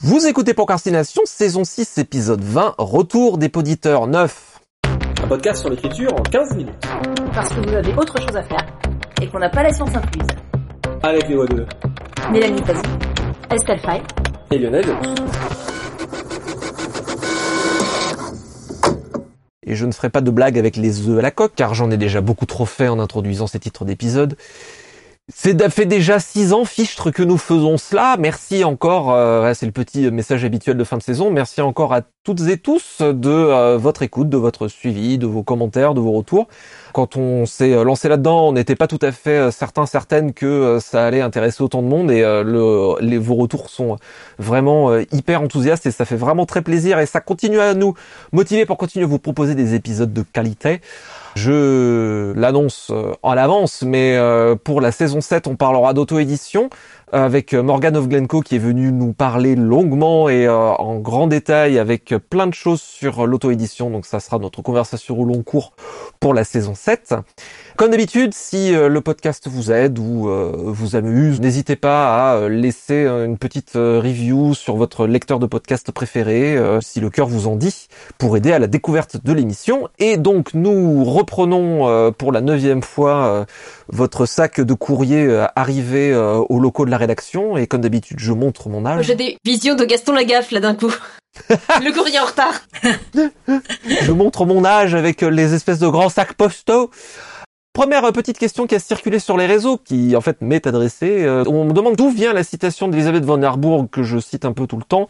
Vous écoutez Procrastination, saison 6, épisode 20, retour des poditeurs 9. Un podcast sur l'écriture en 15 minutes. Parce que vous avez autre chose à faire et qu'on n'a pas la science incluse. Avec les voix de Mélanie Fazi, Estelle Fay et Lionel Delous. Et je ne ferai pas de blague avec les œufs à la coque, car j'en ai déjà beaucoup trop fait en introduisant ces titres d'épisode. C'est fait déjà six ans, fichtre, que nous faisons cela. Merci encore, euh, c'est le petit message habituel de fin de saison. Merci encore à toutes et tous de euh, votre écoute, de votre suivi, de vos commentaires, de vos retours. Quand on s'est lancé là-dedans, on n'était pas tout à fait euh, certain, certaine que ça allait intéresser autant de monde. Et le, les, vos retours sont vraiment hyper enthousiastes et ça fait vraiment très plaisir. Et ça continue à nous motiver pour continuer à vous proposer des épisodes de qualité. Je l'annonce euh, en avance, mais euh, pour la saison 7, on parlera d'auto-édition avec Morgan of Glencoe qui est venu nous parler longuement et euh, en grand détail avec plein de choses sur l'auto-édition. Donc ça sera notre conversation au long cours pour la saison 7. Comme d'habitude, si euh, le podcast vous aide ou euh, vous amuse, n'hésitez pas à laisser une petite review sur votre lecteur de podcast préféré, si le cœur vous en dit, pour aider à la découverte de l'émission. Et donc nous reprenons pour la neuvième fois votre sac de courrier arrivé au locaux de la rédaction et comme d'habitude je montre mon âge. J'ai des visions de Gaston Lagaffe là d'un coup. le courrier en retard. je montre mon âge avec les espèces de grands sacs postaux. Première petite question qui a circulé sur les réseaux, qui en fait m'est adressée. Euh, on me demande d'où vient la citation d'Elisabeth von Herbourg que je cite un peu tout le temps.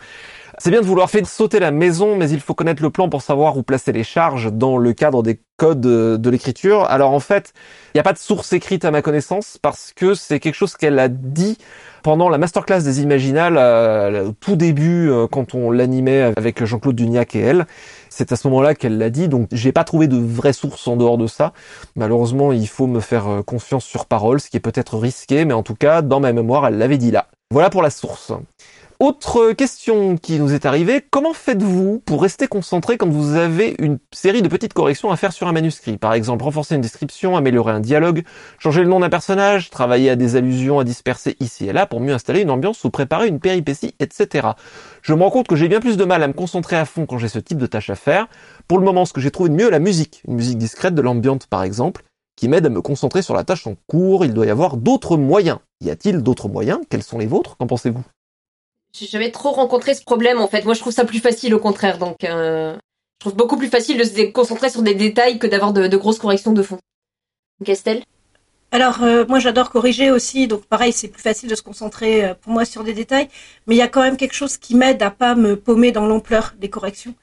C'est bien de vouloir faire sauter la maison, mais il faut connaître le plan pour savoir où placer les charges dans le cadre des codes de l'écriture. Alors en fait, il n'y a pas de source écrite à ma connaissance parce que c'est quelque chose qu'elle a dit pendant la masterclass des Imaginales, euh, au tout début, euh, quand on l'animait avec Jean-Claude Duniac et elle. C'est à ce moment-là qu'elle l'a dit, donc j'ai pas trouvé de vraie source en dehors de ça. Malheureusement, il faut me faire euh, confiance sur parole, ce qui est peut-être risqué, mais en tout cas, dans ma mémoire, elle l'avait dit là. Voilà pour la source. Autre question qui nous est arrivée, comment faites-vous pour rester concentré quand vous avez une série de petites corrections à faire sur un manuscrit? Par exemple, renforcer une description, améliorer un dialogue, changer le nom d'un personnage, travailler à des allusions à disperser ici et là pour mieux installer une ambiance ou préparer une péripétie, etc. Je me rends compte que j'ai bien plus de mal à me concentrer à fond quand j'ai ce type de tâche à faire. Pour le moment, ce que j'ai trouvé de mieux, la musique. Une musique discrète de l'ambiance par exemple, qui m'aide à me concentrer sur la tâche en cours. Il doit y avoir d'autres moyens. Y a-t-il d'autres moyens? Quels sont les vôtres? Qu'en pensez-vous? J'ai jamais trop rencontré ce problème en fait. Moi, je trouve ça plus facile au contraire. Donc, euh, je trouve beaucoup plus facile de se concentrer sur des détails que d'avoir de, grosses corrections de fond. Estelle? Alors euh, moi j'adore corriger aussi, donc pareil c'est plus facile de se concentrer euh, pour moi sur des détails, mais il y a quand même quelque chose qui m'aide à pas me paumer dans l'ampleur des corrections.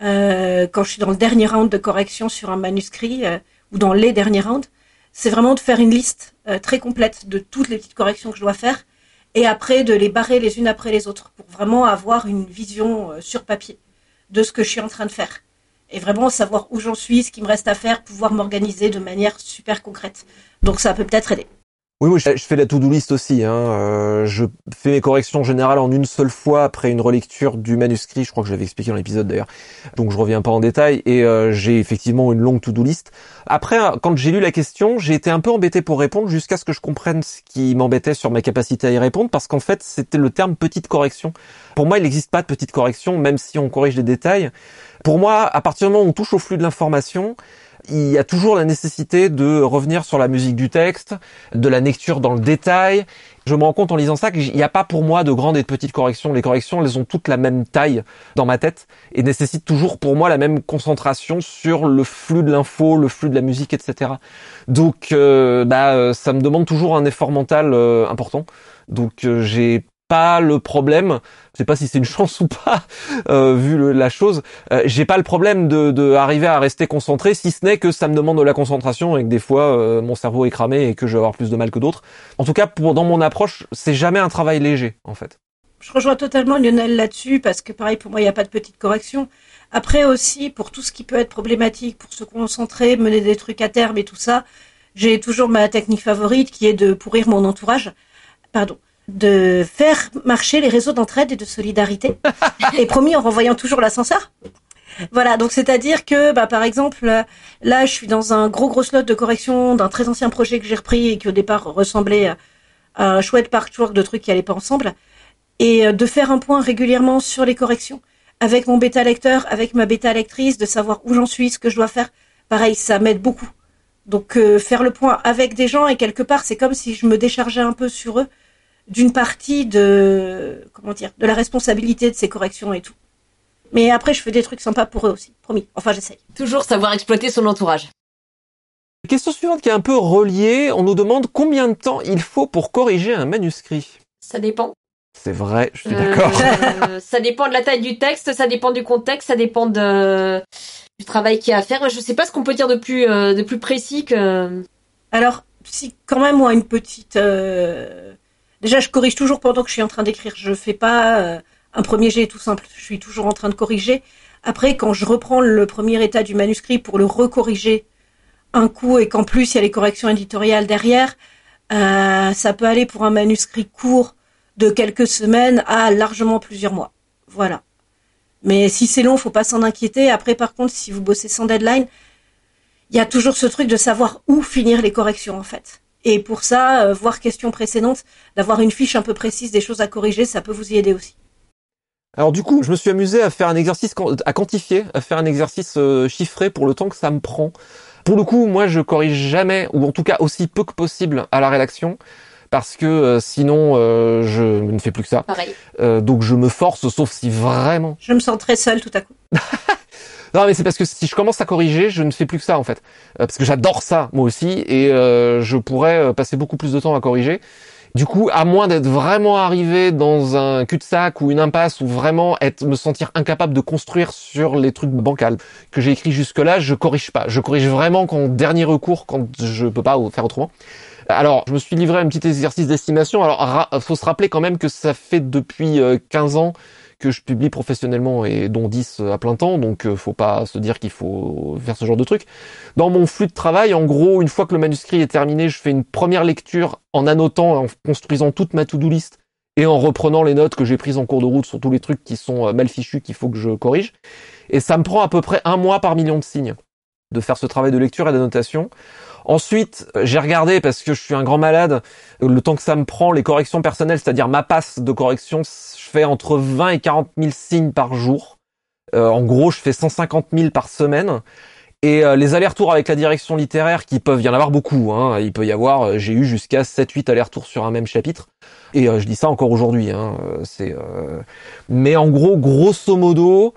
quand je suis dans le dernier round de correction sur un manuscrit ou dans les derniers rounds, c'est vraiment de faire une liste très complète de toutes les petites corrections que je dois faire et après de les barrer les unes après les autres pour vraiment avoir une vision euh, sur papier de ce que je suis en train de faire et vraiment savoir où j'en suis, ce qui me reste à faire, pouvoir m'organiser de manière super concrète. Donc ça peut peut-être aider. Oui, moi je fais la to-do list aussi. Hein. Euh, je fais mes corrections générales en une seule fois après une relecture du manuscrit. Je crois que je l'avais expliqué dans l'épisode d'ailleurs. Donc je reviens pas en détail. Et euh, j'ai effectivement une longue to-do list. Après, quand j'ai lu la question, j'ai été un peu embêté pour répondre jusqu'à ce que je comprenne ce qui m'embêtait sur ma capacité à y répondre, parce qu'en fait c'était le terme petite correction. Pour moi, il n'existe pas de petite correction, même si on corrige les détails. Pour moi, à partir du moment où on touche au flux de l'information, il y a toujours la nécessité de revenir sur la musique du texte, de la lecture dans le détail. Je me rends compte en lisant ça qu'il n'y a pas pour moi de grandes et de petites corrections. Les corrections, elles ont toutes la même taille dans ma tête et nécessitent toujours pour moi la même concentration sur le flux de l'info, le flux de la musique, etc. Donc, euh, bah, ça me demande toujours un effort mental euh, important. Donc, euh, j'ai pas le problème, je sais pas si c'est une chance ou pas euh, vu la chose, euh, j'ai pas le problème de, de, arriver à rester concentré si ce n'est que ça me demande de la concentration et que des fois euh, mon cerveau est cramé et que je vais avoir plus de mal que d'autres. En tout cas, pour dans mon approche, c'est jamais un travail léger en fait. Je rejoins totalement Lionel là-dessus parce que pareil pour moi il n'y a pas de petite correction. Après aussi pour tout ce qui peut être problématique, pour se concentrer, mener des trucs à terme et tout ça, j'ai toujours ma technique favorite qui est de pourrir mon entourage. Pardon de faire marcher les réseaux d'entraide et de solidarité. et promis en renvoyant toujours l'ascenseur. Voilà, donc c'est-à-dire que, bah, par exemple, là, je suis dans un gros gros slot de correction d'un très ancien projet que j'ai repris et qui au départ ressemblait à un chouette patchwork de trucs qui allaient pas ensemble. et euh, de faire un point régulièrement sur les corrections avec mon bêta lecteur, avec ma bêta lectrice, de savoir où j'en suis, ce que je dois faire. Pareil, ça m'aide beaucoup. Donc euh, faire le point avec des gens et quelque part c'est comme si je me déchargeais un peu sur eux d'une partie de comment dire de la responsabilité de ces corrections et tout. Mais après je fais des trucs sympas pour eux aussi, promis. Enfin j'essaye. Toujours savoir exploiter son entourage. Question suivante qui est un peu reliée, on nous demande combien de temps il faut pour corriger un manuscrit. Ça dépend. C'est vrai, je suis Euh, d'accord. ça dépend de la taille du texte, ça dépend du contexte, ça dépend de du travail qu'il y a à faire. Je sais pas ce qu'on peut dire de plus euh, de plus précis que Alors si quand même moi une petite euh, déjà je corrige toujours pendant que je suis en train d'écrire. Je fais pas euh, un premier jet tout simple. Je suis toujours en train de corriger. Après quand je reprends le premier état du manuscrit pour le recorriger un coup et qu'en plus il y a les corrections éditoriales derrière, euh, ça peut aller pour un manuscrit court de quelques semaines à largement plusieurs mois. Voilà. Mais si c'est long, faut pas s'en inquiéter. Après, par contre, si vous bossez sans deadline, il y a toujours ce truc de savoir où finir les corrections, en fait. Et pour ça, euh, voir question précédente, d'avoir une fiche un peu précise des choses à corriger, ça peut vous y aider aussi. Alors du coup, je me suis amusé à faire un exercice, à quantifier, à faire un exercice euh, chiffré pour le temps que ça me prend. Pour le coup, moi, je corrige jamais, ou en tout cas aussi peu que possible, à la rédaction, parce que euh, sinon, euh, je ne fais plus que ça. pareil. Euh, donc je me force, sauf si vraiment Je me sens très seule tout à coup. Non, mais c'est parce que si je commence à corriger, je ne fais plus que ça en fait, Euh, parce que j'adore ça moi aussi, et euh, je pourrais euh, passer beaucoup plus de temps à corriger. Du coup, à moins d'être vraiment arrivé dans un cul-de-sac ou une impasse ou vraiment être me sentir incapable de construire sur les trucs bancals que j'ai écrit jusque-là, je corrige pas. Je corrige vraiment qu'en dernier recours, quand je peux pas faire autrement. Alors, je me suis livré à un petit exercice d'estimation. Alors, faut se rappeler quand même que ça fait depuis euh, 15 ans que je publie professionnellement et dont 10 à plein temps, donc euh, faut pas se dire qu'il faut faire ce genre de truc. Dans mon flux de travail, en gros, une fois que le manuscrit est terminé, je fais une première lecture en annotant, en construisant toute ma to-do list et en reprenant les notes que j'ai prises en cours de route sur tous les trucs qui sont euh, mal fichus qu'il faut que je corrige. Et ça me prend à peu près un mois par million de signes de faire ce travail de lecture et d'annotation. Ensuite, j'ai regardé parce que je suis un grand malade, le temps que ça me prend, les corrections personnelles, c'est-à-dire ma passe de correction, je fais entre 20 et 40 000 signes par jour. Euh, en gros, je fais 150 000 par semaine. Et euh, les allers-retours avec la direction littéraire, qui peuvent y en avoir beaucoup, hein, il peut y avoir, euh, j'ai eu jusqu'à 7-8 allers-retours sur un même chapitre. Et je dis ça encore aujourd'hui. Hein, Mais en gros, grosso modo,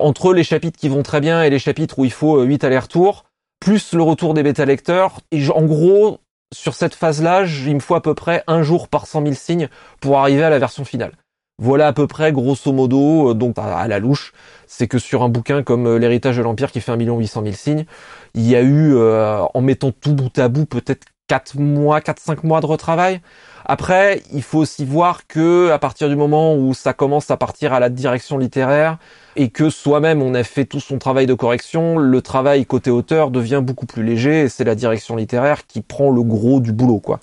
entre les chapitres qui vont très bien et les chapitres où il faut euh, 8 allers-retours, plus le retour des bêta-lecteurs, et je- en gros, sur cette phase-là, il me faut à peu près un jour par 100 000 signes pour arriver à la version finale. Voilà à peu près, grosso modo, euh, donc à, à la louche, c'est que sur un bouquin comme euh, L'héritage de l'Empire qui fait 1 800 000 signes, il y a eu, euh, en mettant tout bout à bout, peut-être 4 mois, 4-5 mois de retravail. Après, il faut aussi voir que à partir du moment où ça commence à partir à la direction littéraire et que soi-même on a fait tout son travail de correction, le travail côté auteur devient beaucoup plus léger et c'est la direction littéraire qui prend le gros du boulot quoi.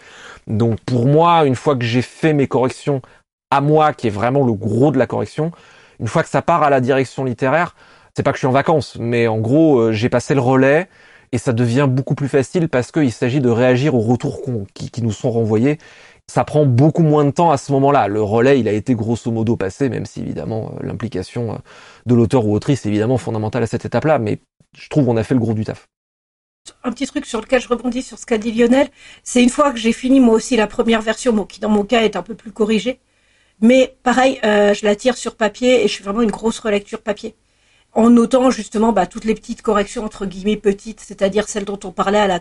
Donc pour moi, une fois que j'ai fait mes corrections à moi qui est vraiment le gros de la correction, une fois que ça part à la direction littéraire, c'est pas que je suis en vacances, mais en gros, euh, j'ai passé le relais et ça devient beaucoup plus facile parce qu'il s'agit de réagir aux retours qui, nous sont renvoyés. Ça prend beaucoup moins de temps à ce moment-là. Le relais, il a été grosso modo passé, même si évidemment euh, l'implication euh, de l'auteur ou autrice est évidemment fondamentale à cette étape-là, mais je trouve qu'on a fait le gros du taf. Un petit truc sur lequel je rebondis sur ce qu'a dit Lionel, c'est une fois que j'ai fini moi aussi la première version, qui dans mon cas est un peu plus corrigée, mais pareil, euh, je la tire sur papier et je fais vraiment une grosse relecture papier. En notant justement bah, toutes les petites corrections entre guillemets petites, c'est-à-dire celles dont on parlait à la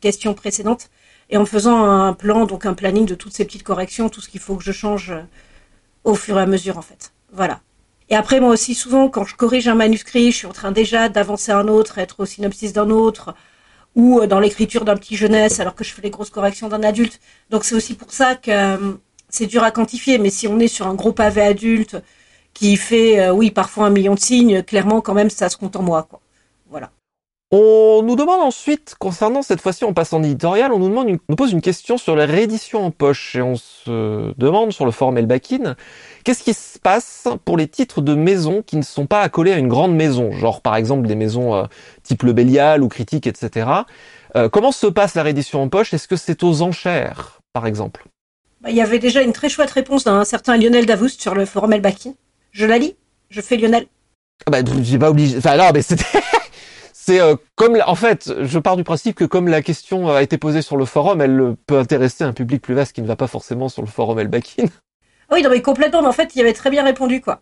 question précédente, et en faisant un plan, donc un planning de toutes ces petites corrections, tout ce qu'il faut que je change euh, au fur et à mesure en fait. Voilà. Et après moi aussi souvent quand je corrige un manuscrit, je suis en train déjà d'avancer un autre, être au synopsis d'un autre, ou euh, dans l'écriture d'un petit jeunesse alors que je fais les grosses corrections d'un adulte. Donc c'est aussi pour ça que euh, c'est dur à quantifier, mais si on est sur un gros pavé adulte qui fait, euh, oui, parfois un million de signes, clairement quand même ça se compte en moi, quoi. Voilà. On nous demande ensuite, concernant cette fois-ci, on passe en éditorial, on nous demande, une- nous pose une question sur la réédition en poche et on se demande sur le forum Elbakin, qu'est-ce qui se passe pour les titres de maisons qui ne sont pas accolés à une grande maison, genre par exemple des maisons euh, type Le Bélial ou Critique, etc. Euh, comment se passe la réédition en poche? Est-ce que c'est aux enchères, par exemple? Bah, Il y avait déjà une très chouette réponse d'un certain Lionel Davoust sur le forum Elbakin. Je la lis Je fais Lionel ah Bah, j'ai pas obligé. Enfin, non, mais c'était. c'est euh, comme en fait, je pars du principe que comme la question a été posée sur le forum, elle peut intéresser un public plus vaste qui ne va pas forcément sur le forum Elbakin. Oui, non mais complètement. Mais en fait, il avait très bien répondu quoi.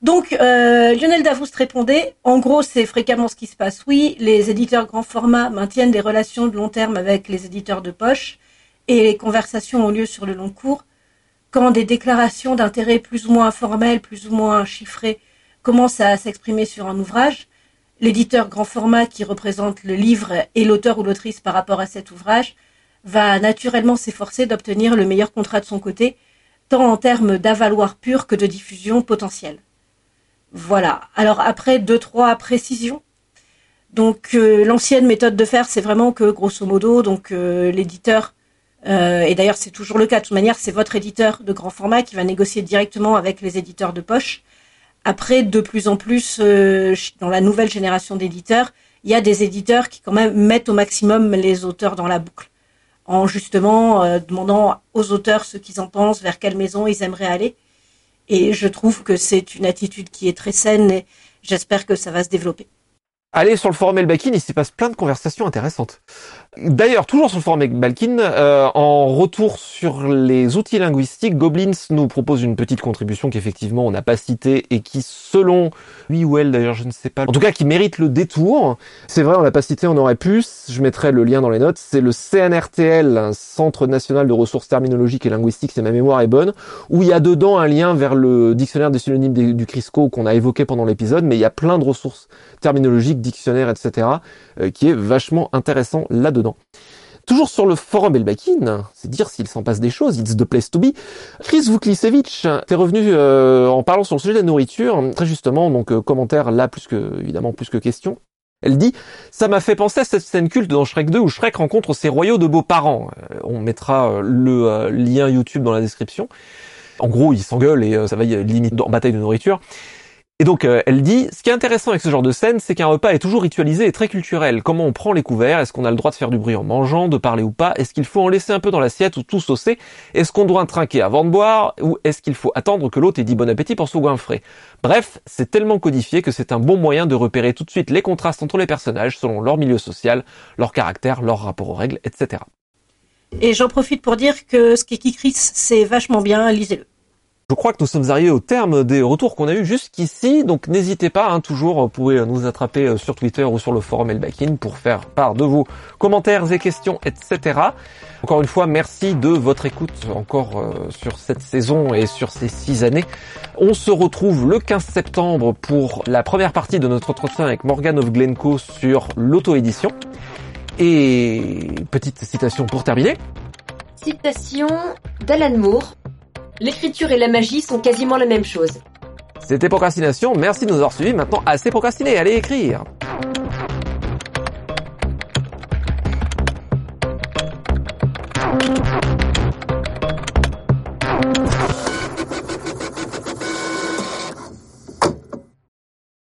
Donc euh, Lionel Davoust répondait, en gros c'est fréquemment ce qui se passe. Oui, les éditeurs grand format maintiennent des relations de long terme avec les éditeurs de poche et les conversations ont lieu sur le long cours. Quand des déclarations d'intérêt plus ou moins formelles, plus ou moins chiffrées commencent à s'exprimer sur un ouvrage, l'éditeur grand format qui représente le livre et l'auteur ou l'autrice par rapport à cet ouvrage va naturellement s'efforcer d'obtenir le meilleur contrat de son côté, tant en termes d'avaloir pur que de diffusion potentielle. Voilà. Alors après deux trois précisions. Donc euh, l'ancienne méthode de faire, c'est vraiment que grosso modo, donc euh, l'éditeur euh, et d'ailleurs c'est toujours le cas. De toute manière, c'est votre éditeur de grand format qui va négocier directement avec les éditeurs de poche. Après, de plus en plus, dans la nouvelle génération d'éditeurs, il y a des éditeurs qui quand même mettent au maximum les auteurs dans la boucle, en justement demandant aux auteurs ce qu'ils en pensent, vers quelle maison ils aimeraient aller. Et je trouve que c'est une attitude qui est très saine et j'espère que ça va se développer. Allez sur le forum Elbakin, il s'y passe plein de conversations intéressantes. D'ailleurs, toujours sur le forum Balkin, euh, en retour sur les outils linguistiques, Goblins nous propose une petite contribution qu'effectivement on n'a pas citée et qui, selon lui ou elle d'ailleurs, je ne sais pas, en tout cas qui mérite le détour. C'est vrai, on l'a pas cité, on aurait pu. Je mettrai le lien dans les notes. C'est le CNRTL, un Centre national de ressources terminologiques et linguistiques, si ma mémoire est bonne, où il y a dedans un lien vers le dictionnaire des synonymes du Crisco qu'on a évoqué pendant l'épisode, mais il y a plein de ressources terminologiques, dictionnaires, etc., euh, qui est vachement intéressant là-dedans. Toujours sur le forum Elbakin, c'est dire s'il s'en passe des choses, it's the place to be. Chris Vuklisevich est revenu euh, en parlant sur le sujet de la nourriture, très justement, donc euh, commentaire là plus que évidemment plus que question. Elle dit Ça m'a fait penser à cette scène culte dans Shrek 2 où Shrek rencontre ses royaux de beaux-parents. Euh, on mettra le lien YouTube dans la description. En gros, ils s'engueulent et ça va limite en bataille de nourriture. Et donc euh, elle dit, ce qui est intéressant avec ce genre de scène, c'est qu'un repas est toujours ritualisé et très culturel. Comment on prend les couverts? Est-ce qu'on a le droit de faire du bruit en mangeant, de parler ou pas? Est-ce qu'il faut en laisser un peu dans l'assiette ou tout saucer? Est-ce qu'on doit trinquer avant de boire? Ou est-ce qu'il faut attendre que l'autre ait dit bon appétit pour se goinfrer Bref, c'est tellement codifié que c'est un bon moyen de repérer tout de suite les contrastes entre les personnages selon leur milieu social, leur caractère, leur rapport aux règles, etc. Et j'en profite pour dire que ce qui est Chris, c'est vachement bien, lisez-le. Je crois que nous sommes arrivés au terme des retours qu'on a eu jusqu'ici, donc n'hésitez pas, hein, toujours, vous pouvez nous attraper euh, sur Twitter ou sur le forum Elbakin pour faire part de vos commentaires et questions, etc. Encore une fois, merci de votre écoute encore euh, sur cette saison et sur ces six années. On se retrouve le 15 septembre pour la première partie de notre entretien avec Morgan of Glencoe sur l'auto-édition. Et petite citation pour terminer. Citation d'Alan Moore. L'écriture et la magie sont quasiment la même chose. C'était Procrastination, merci de nous avoir suivis. Maintenant, assez procrastiné, allez écrire